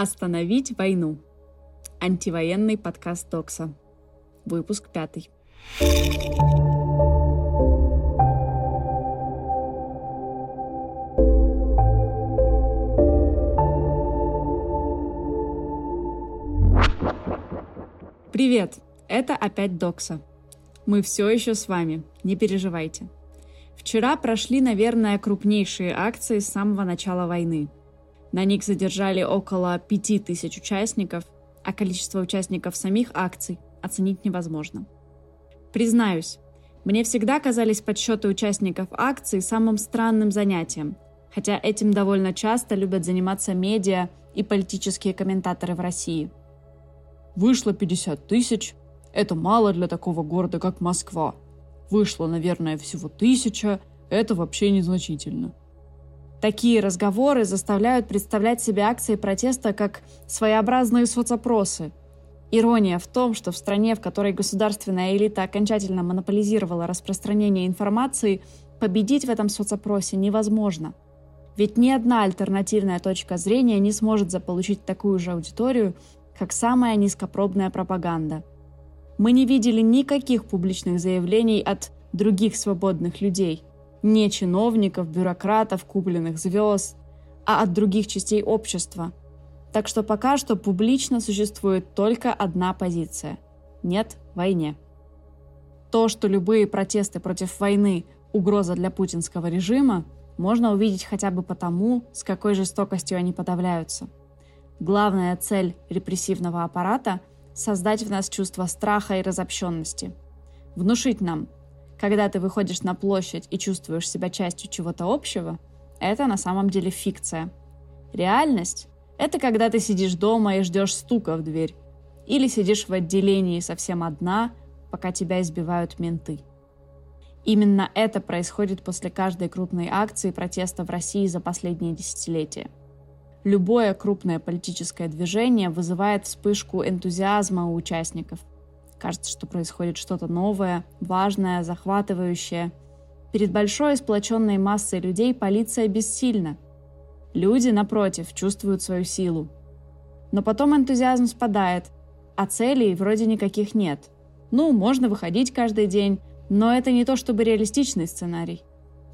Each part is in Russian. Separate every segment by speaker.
Speaker 1: Остановить войну. Антивоенный подкаст Докса. Выпуск пятый. Привет! Это опять Докса. Мы все еще с вами, не переживайте. Вчера прошли, наверное, крупнейшие акции с самого начала войны – на них задержали около 5000 участников, а количество участников самих акций оценить невозможно. Признаюсь, мне всегда казались подсчеты участников акций самым странным занятием, хотя этим довольно часто любят заниматься медиа и политические комментаторы в России. Вышло 50 тысяч. Это мало для такого города, как Москва. Вышло, наверное, всего тысяча. Это вообще незначительно. Такие разговоры заставляют представлять себе акции протеста как своеобразные соцопросы. Ирония в том, что в стране, в которой государственная элита окончательно монополизировала распространение информации, победить в этом соцопросе невозможно. Ведь ни одна альтернативная точка зрения не сможет заполучить такую же аудиторию, как самая низкопробная пропаганда. Мы не видели никаких публичных заявлений от других свободных людей – не чиновников, бюрократов, купленных звезд, а от других частей общества. Так что пока что публично существует только одна позиция – нет войне. То, что любые протесты против войны – угроза для путинского режима, можно увидеть хотя бы потому, с какой жестокостью они подавляются. Главная цель репрессивного аппарата – создать в нас чувство страха и разобщенности. Внушить нам – когда ты выходишь на площадь и чувствуешь себя частью чего-то общего, это на самом деле фикция. Реальность – это когда ты сидишь дома и ждешь стука в дверь. Или сидишь в отделении совсем одна, пока тебя избивают менты. Именно это происходит после каждой крупной акции протеста в России за последние десятилетия. Любое крупное политическое движение вызывает вспышку энтузиазма у участников – Кажется, что происходит что-то новое, важное, захватывающее. Перед большой сплоченной массой людей полиция бессильна. Люди, напротив, чувствуют свою силу. Но потом энтузиазм спадает, а целей вроде никаких нет. Ну, можно выходить каждый день, но это не то чтобы реалистичный сценарий.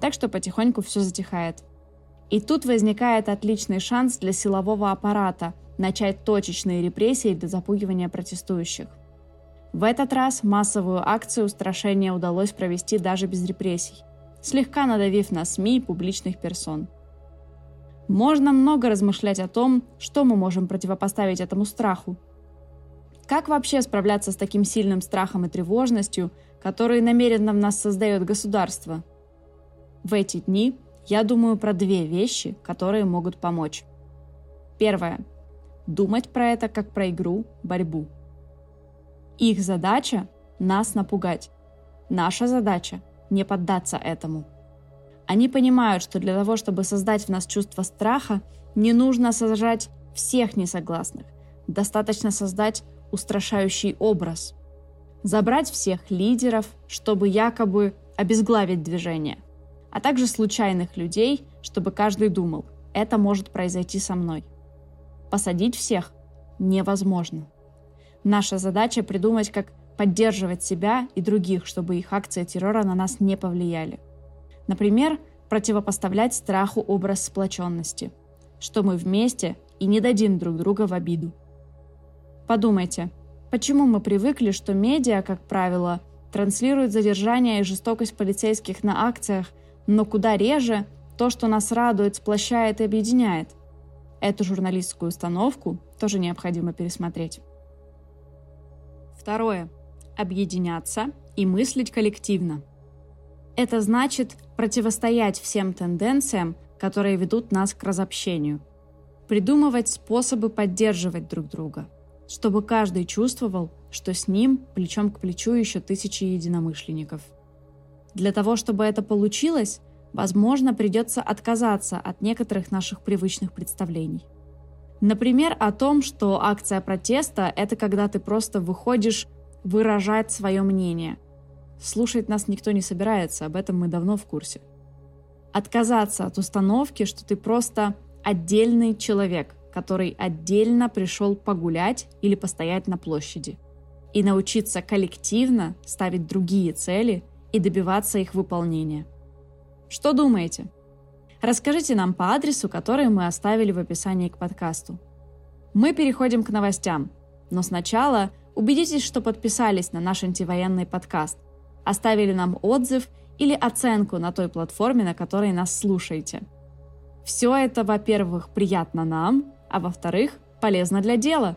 Speaker 1: Так что потихоньку все затихает. И тут возникает отличный шанс для силового аппарата начать точечные репрессии для запугивания протестующих. В этот раз массовую акцию устрашения удалось провести даже без репрессий, слегка надавив на СМИ и публичных персон. Можно много размышлять о том, что мы можем противопоставить этому страху. Как вообще справляться с таким сильным страхом и тревожностью, которые намеренно в нас создает государство? В эти дни я думаю про две вещи, которые могут помочь. Первое. Думать про это как про игру, борьбу – их задача – нас напугать. Наша задача – не поддаться этому. Они понимают, что для того, чтобы создать в нас чувство страха, не нужно сажать всех несогласных. Достаточно создать устрашающий образ. Забрать всех лидеров, чтобы якобы обезглавить движение, а также случайных людей, чтобы каждый думал, это может произойти со мной. Посадить всех невозможно. Наша задача придумать, как поддерживать себя и других, чтобы их акции террора на нас не повлияли. Например, противопоставлять страху образ сплоченности, что мы вместе и не дадим друг друга в обиду. Подумайте, почему мы привыкли, что медиа, как правило, транслируют задержание и жестокость полицейских на акциях, но куда реже то, что нас радует, сплощает и объединяет. Эту журналистскую установку тоже необходимо пересмотреть. Второе. Объединяться и мыслить коллективно. Это значит противостоять всем тенденциям, которые ведут нас к разобщению. Придумывать способы поддерживать друг друга, чтобы каждый чувствовал, что с ним плечом к плечу еще тысячи единомышленников. Для того, чтобы это получилось, возможно, придется отказаться от некоторых наших привычных представлений. Например, о том, что акция протеста – это когда ты просто выходишь выражать свое мнение. Слушать нас никто не собирается, об этом мы давно в курсе. Отказаться от установки, что ты просто отдельный человек, который отдельно пришел погулять или постоять на площади. И научиться коллективно ставить другие цели и добиваться их выполнения. Что думаете? Расскажите нам по адресу, который мы оставили в описании к подкасту. Мы переходим к новостям, но сначала убедитесь, что подписались на наш антивоенный подкаст, оставили нам отзыв или оценку на той платформе, на которой нас слушаете. Все это, во-первых, приятно нам, а во-вторых, полезно для дела.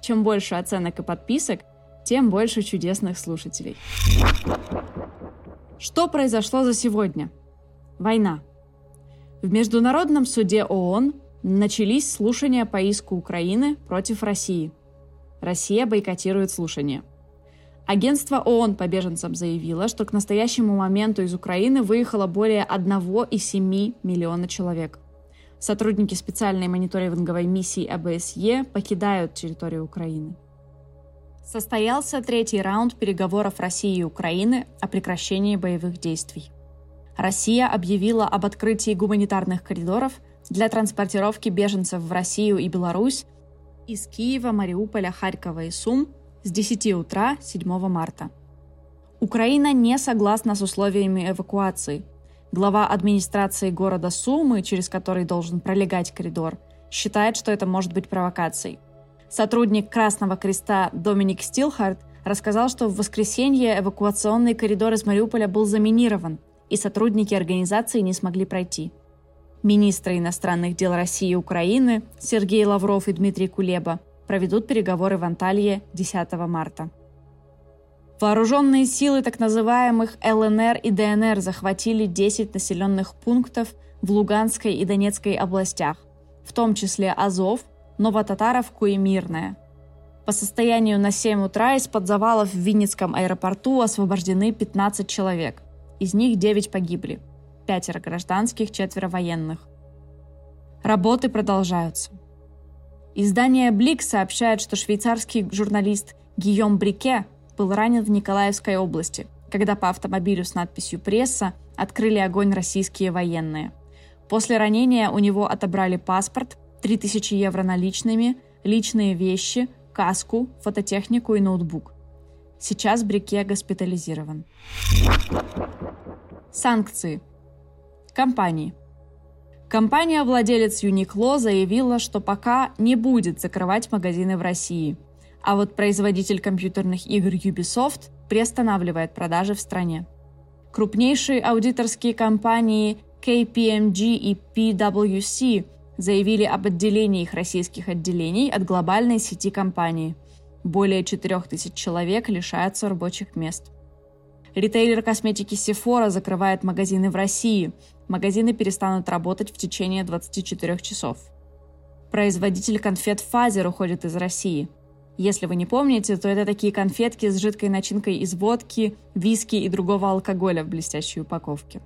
Speaker 1: Чем больше оценок и подписок, тем больше чудесных слушателей. Что произошло за сегодня? Война. В Международном суде ООН начались слушания по иску Украины против России. Россия бойкотирует слушания. Агентство ООН по беженцам заявило, что к настоящему моменту из Украины выехало более 1,7 миллиона человек. Сотрудники специальной мониторинговой миссии АБСЕ покидают территорию Украины. Состоялся третий раунд переговоров России и Украины о прекращении боевых действий. Россия объявила об открытии гуманитарных коридоров для транспортировки беженцев в Россию и Беларусь из Киева, Мариуполя, Харькова и Сум с 10 утра 7 марта. Украина не согласна с условиями эвакуации. Глава администрации города Сумы, через который должен пролегать коридор, считает, что это может быть провокацией. Сотрудник Красного Креста Доминик Стилхард рассказал, что в воскресенье эвакуационный коридор из Мариуполя был заминирован, и сотрудники организации не смогли пройти. Министры иностранных дел России и Украины Сергей Лавров и Дмитрий Кулеба проведут переговоры в Анталии 10 марта. Вооруженные силы так называемых ЛНР и ДНР захватили 10 населенных пунктов в Луганской и Донецкой областях, в том числе Азов, Новотатаровку и Мирное. По состоянию на 7 утра из-под завалов в Винницком аэропорту освобождены 15 человек. Из них 9 погибли. Пятеро гражданских, четверо военных. Работы продолжаются. Издание «Блик» сообщает, что швейцарский журналист Гийом Брике был ранен в Николаевской области, когда по автомобилю с надписью «Пресса» открыли огонь российские военные. После ранения у него отобрали паспорт, 3000 евро наличными, личные вещи, каску, фототехнику и ноутбук. Сейчас Брике госпитализирован. Санкции. Компании. Компания-владелец Uniqlo заявила, что пока не будет закрывать магазины в России. А вот производитель компьютерных игр Ubisoft приостанавливает продажи в стране. Крупнейшие аудиторские компании KPMG и PwC заявили об отделении их российских отделений от глобальной сети компании. Более 4000 человек лишаются рабочих мест. Ритейлер косметики Sephora закрывает магазины в России. Магазины перестанут работать в течение 24 часов. Производитель конфет Fazer уходит из России. Если вы не помните, то это такие конфетки с жидкой начинкой из водки, виски и другого алкоголя в блестящей упаковке.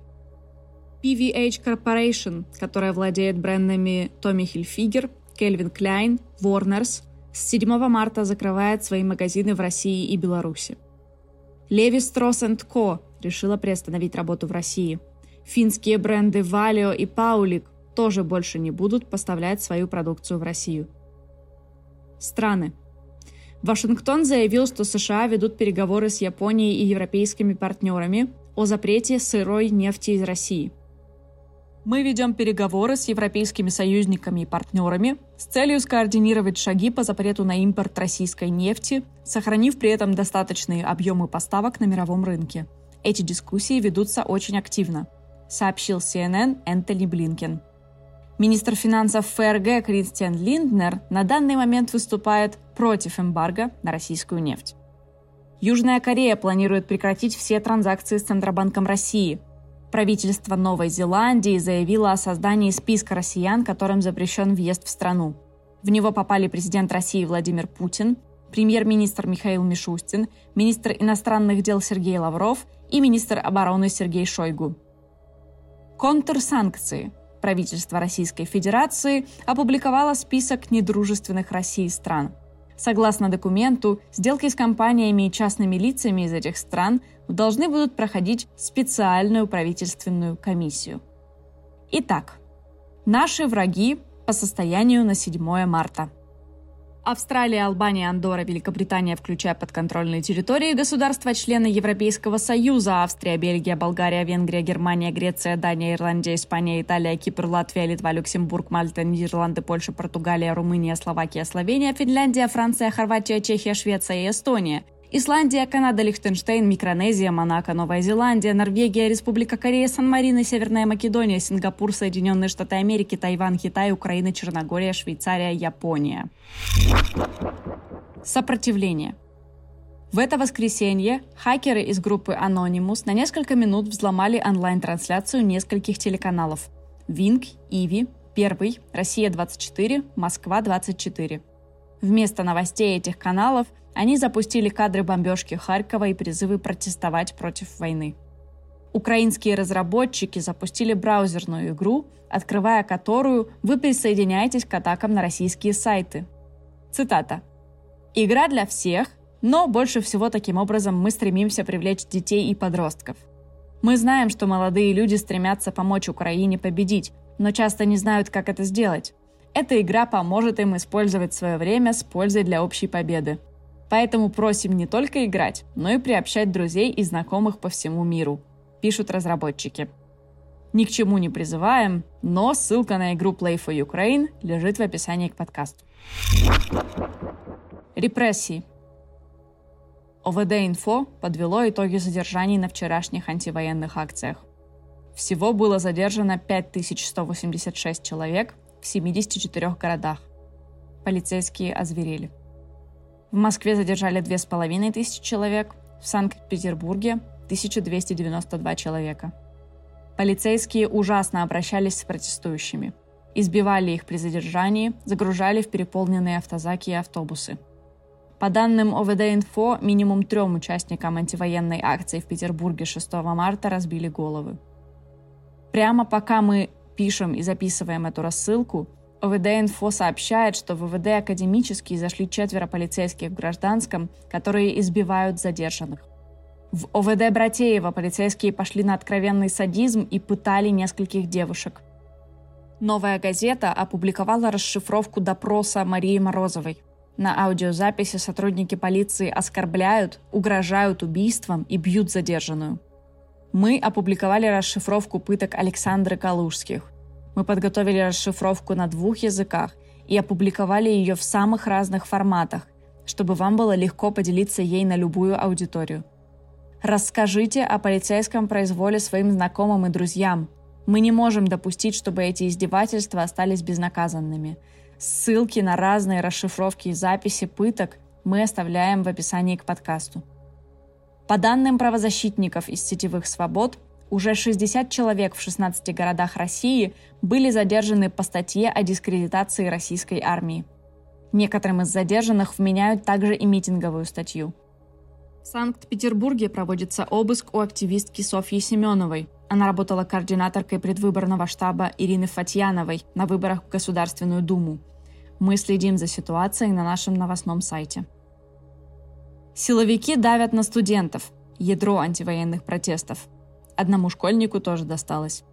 Speaker 1: PVH Corporation, которая владеет брендами Tommy Hilfiger, Calvin Klein, Warners, с 7 марта закрывает свои магазины в России и Беларуси. Levi Strauss Co. решила приостановить работу в России. Финские бренды Valio и Paulik тоже больше не будут поставлять свою продукцию в Россию. Страны. Вашингтон заявил, что США ведут переговоры с Японией и европейскими партнерами о запрете сырой нефти из России – мы ведем переговоры с европейскими союзниками и партнерами с целью скоординировать шаги по запрету на импорт российской нефти, сохранив при этом достаточные объемы поставок на мировом рынке. Эти дискуссии ведутся очень активно, сообщил CNN Энтони Блинкен. Министр финансов ФРГ Кристиан Линднер на данный момент выступает против эмбарго на российскую нефть. Южная Корея планирует прекратить все транзакции с Центробанком России – Правительство Новой Зеландии заявило о создании списка россиян, которым запрещен въезд в страну. В него попали президент России Владимир Путин, премьер-министр Михаил Мишустин, министр иностранных дел Сергей Лавров и министр обороны Сергей Шойгу. Контрсанкции. Правительство Российской Федерации опубликовало список недружественных России стран – Согласно документу, сделки с компаниями и частными лицами из этих стран должны будут проходить специальную правительственную комиссию. Итак, наши враги по состоянию на 7 марта. Австралия, Албания, Андорра, Великобритания, включая подконтрольные территории, государства-члены Европейского Союза, Австрия, Бельгия, Болгария, Венгрия, Германия, Греция, Дания, Ирландия, Испания, Италия, Кипр, Латвия, Литва, Люксембург, Мальта, Нидерланды, Польша, Португалия, Румыния, Словакия, Словения, Финляндия, Франция, Хорватия, Чехия, Швеция и Эстония – Исландия, Канада, Лихтенштейн, Микронезия, Монако, Новая Зеландия, Норвегия, Республика Корея, Сан-Марино, Северная Македония, Сингапур, Соединенные Штаты Америки, Тайван, Китай, Украина, Черногория, Швейцария, Япония. Сопротивление. В это воскресенье хакеры из группы Anonymous на несколько минут взломали онлайн-трансляцию нескольких телеканалов. Винг, Иви, Первый, Россия-24, Москва-24. Вместо новостей этих каналов они запустили кадры бомбежки Харькова и призывы протестовать против войны. Украинские разработчики запустили браузерную игру, открывая которую вы присоединяетесь к атакам на российские сайты. Цитата. «Игра для всех, но больше всего таким образом мы стремимся привлечь детей и подростков. Мы знаем, что молодые люди стремятся помочь Украине победить, но часто не знают, как это сделать. Эта игра поможет им использовать свое время с пользой для общей победы. Поэтому просим не только играть, но и приобщать друзей и знакомых по всему миру, пишут разработчики. Ни к чему не призываем, но ссылка на игру Play for Ukraine лежит в описании к подкасту. Репрессии. ОВД-инфо подвело итоги задержаний на вчерашних антивоенных акциях. Всего было задержано 5186 человек в 74 городах. Полицейские озверели. В Москве задержали 2500 человек, в Санкт-Петербурге 1292 человека. Полицейские ужасно обращались с протестующими. Избивали их при задержании, загружали в переполненные автозаки и автобусы. По данным ОВД-инфо, минимум трем участникам антивоенной акции в Петербурге 6 марта разбили головы. Прямо пока мы пишем и записываем эту рассылку, ОВД-инфо сообщает, что в ВВД академические зашли четверо полицейских в гражданском, которые избивают задержанных. В ОВД Братеева полицейские пошли на откровенный садизм и пытали нескольких девушек. Новая газета опубликовала расшифровку допроса Марии Морозовой. На аудиозаписи сотрудники полиции оскорбляют, угрожают убийством и бьют задержанную. Мы опубликовали расшифровку пыток Александры Калужских – мы подготовили расшифровку на двух языках и опубликовали ее в самых разных форматах, чтобы вам было легко поделиться ей на любую аудиторию. Расскажите о полицейском произволе своим знакомым и друзьям. Мы не можем допустить, чтобы эти издевательства остались безнаказанными. Ссылки на разные расшифровки и записи пыток мы оставляем в описании к подкасту. По данным правозащитников из сетевых свобод, уже 60 человек в 16 городах России были задержаны по статье о дискредитации российской армии. Некоторым из задержанных вменяют также и митинговую статью. В Санкт-Петербурге проводится обыск у активистки Софьи Семеновой. Она работала координаторкой предвыборного штаба Ирины Фатьяновой на выборах в Государственную Думу. Мы следим за ситуацией на нашем новостном сайте. Силовики давят на студентов. Ядро антивоенных протестов – одному школьнику тоже досталось.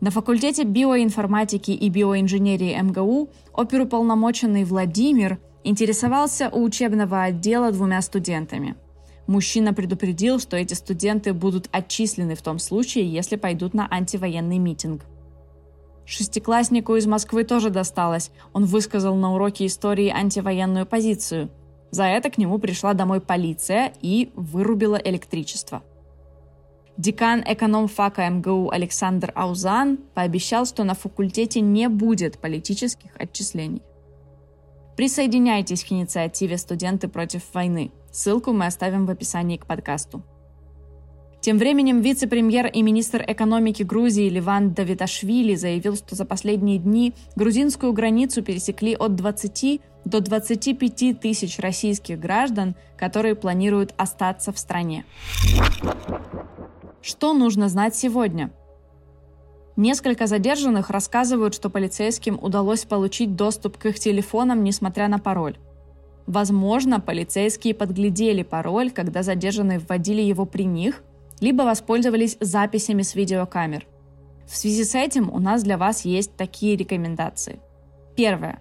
Speaker 1: На факультете биоинформатики и биоинженерии МГУ оперуполномоченный Владимир интересовался у учебного отдела двумя студентами. Мужчина предупредил, что эти студенты будут отчислены в том случае, если пойдут на антивоенный митинг. Шестикласснику из Москвы тоже досталось. Он высказал на уроке истории антивоенную позицию. За это к нему пришла домой полиция и вырубила электричество. Декан экономфака МГУ Александр Аузан пообещал, что на факультете не будет политических отчислений. Присоединяйтесь к инициативе «Студенты против войны». Ссылку мы оставим в описании к подкасту. Тем временем вице-премьер и министр экономики Грузии Ливан Давиташвили заявил, что за последние дни грузинскую границу пересекли от 20 до 25 тысяч российских граждан, которые планируют остаться в стране. Что нужно знать сегодня? Несколько задержанных рассказывают, что полицейским удалось получить доступ к их телефонам, несмотря на пароль. Возможно, полицейские подглядели пароль, когда задержанные вводили его при них, либо воспользовались записями с видеокамер. В связи с этим у нас для вас есть такие рекомендации. Первое.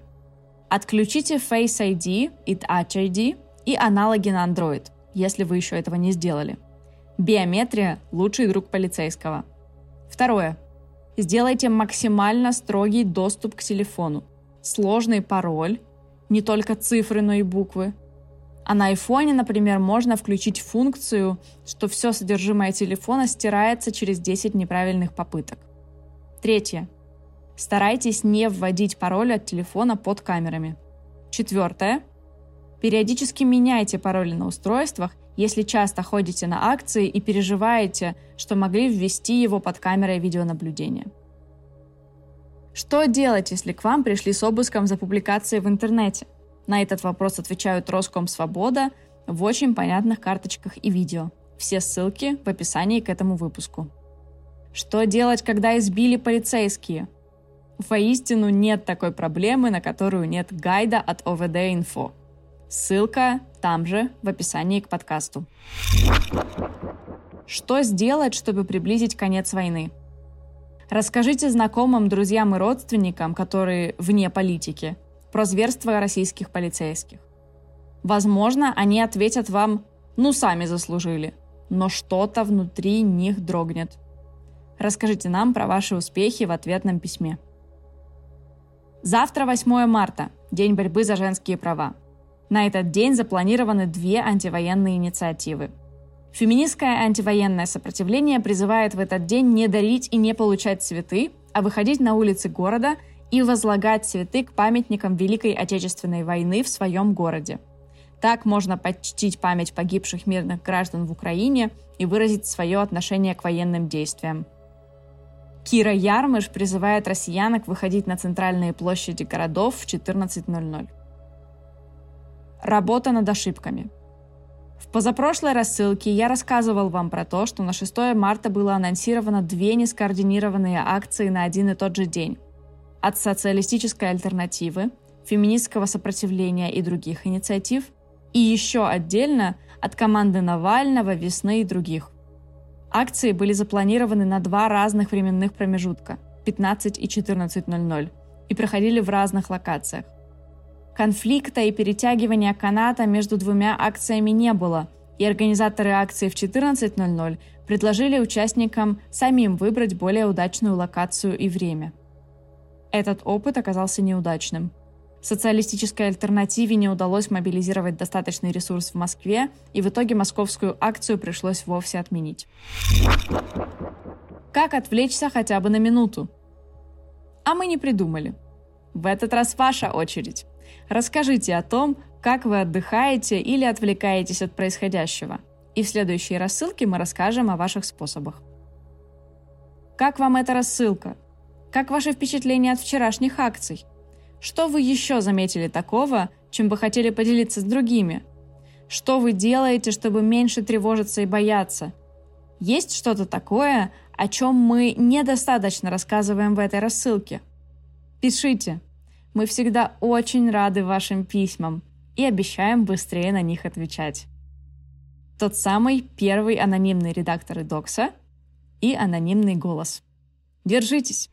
Speaker 1: Отключите Face ID и Touch ID и аналоги на Android, если вы еще этого не сделали. Биометрия – лучший друг полицейского. Второе. Сделайте максимально строгий доступ к телефону. Сложный пароль, не только цифры, но и буквы. А на айфоне, например, можно включить функцию, что все содержимое телефона стирается через 10 неправильных попыток. Третье. Старайтесь не вводить пароль от телефона под камерами. Четвертое. Периодически меняйте пароли на устройствах, если часто ходите на акции и переживаете, что могли ввести его под камерой видеонаблюдения. Что делать, если к вам пришли с обыском за публикацией в интернете? На этот вопрос отвечают Роскомсвобода в очень понятных карточках и видео. Все ссылки в описании к этому выпуску. Что делать, когда избили полицейские? Воистину нет такой проблемы, на которую нет гайда от ОВД Инфо. Ссылка там же, в описании к подкасту. Что сделать, чтобы приблизить конец войны? Расскажите знакомым, друзьям и родственникам, которые вне политики, про зверство российских полицейских. Возможно, они ответят вам «ну, сами заслужили», но что-то внутри них дрогнет. Расскажите нам про ваши успехи в ответном письме. Завтра 8 марта, День борьбы за женские права. На этот день запланированы две антивоенные инициативы. Феминистское антивоенное сопротивление призывает в этот день не дарить и не получать цветы, а выходить на улицы города и возлагать цветы к памятникам Великой Отечественной войны в своем городе. Так можно почтить память погибших мирных граждан в Украине и выразить свое отношение к военным действиям. Кира Ярмыш призывает россиянок выходить на центральные площади городов в 14.00. Работа над ошибками. В позапрошлой рассылке я рассказывал вам про то, что на 6 марта было анонсировано две нескоординированные акции на один и тот же день. От социалистической альтернативы, феминистского сопротивления и других инициатив, и еще отдельно от команды Навального, Весны и других – Акции были запланированы на два разных временных промежутка – 15 и 14.00 и проходили в разных локациях. Конфликта и перетягивания каната между двумя акциями не было, и организаторы акции в 14.00 предложили участникам самим выбрать более удачную локацию и время. Этот опыт оказался неудачным – Социалистической альтернативе не удалось мобилизировать достаточный ресурс в Москве, и в итоге московскую акцию пришлось вовсе отменить. Как отвлечься хотя бы на минуту? А мы не придумали. В этот раз ваша очередь. Расскажите о том, как вы отдыхаете или отвлекаетесь от происходящего. И в следующей рассылке мы расскажем о ваших способах. Как вам эта рассылка? Как ваши впечатления от вчерашних акций? Что вы еще заметили такого, чем бы хотели поделиться с другими? Что вы делаете, чтобы меньше тревожиться и бояться? Есть что-то такое, о чем мы недостаточно рассказываем в этой рассылке? Пишите. Мы всегда очень рады вашим письмам и обещаем быстрее на них отвечать. Тот самый первый анонимный редактор Докса и анонимный голос. Держитесь!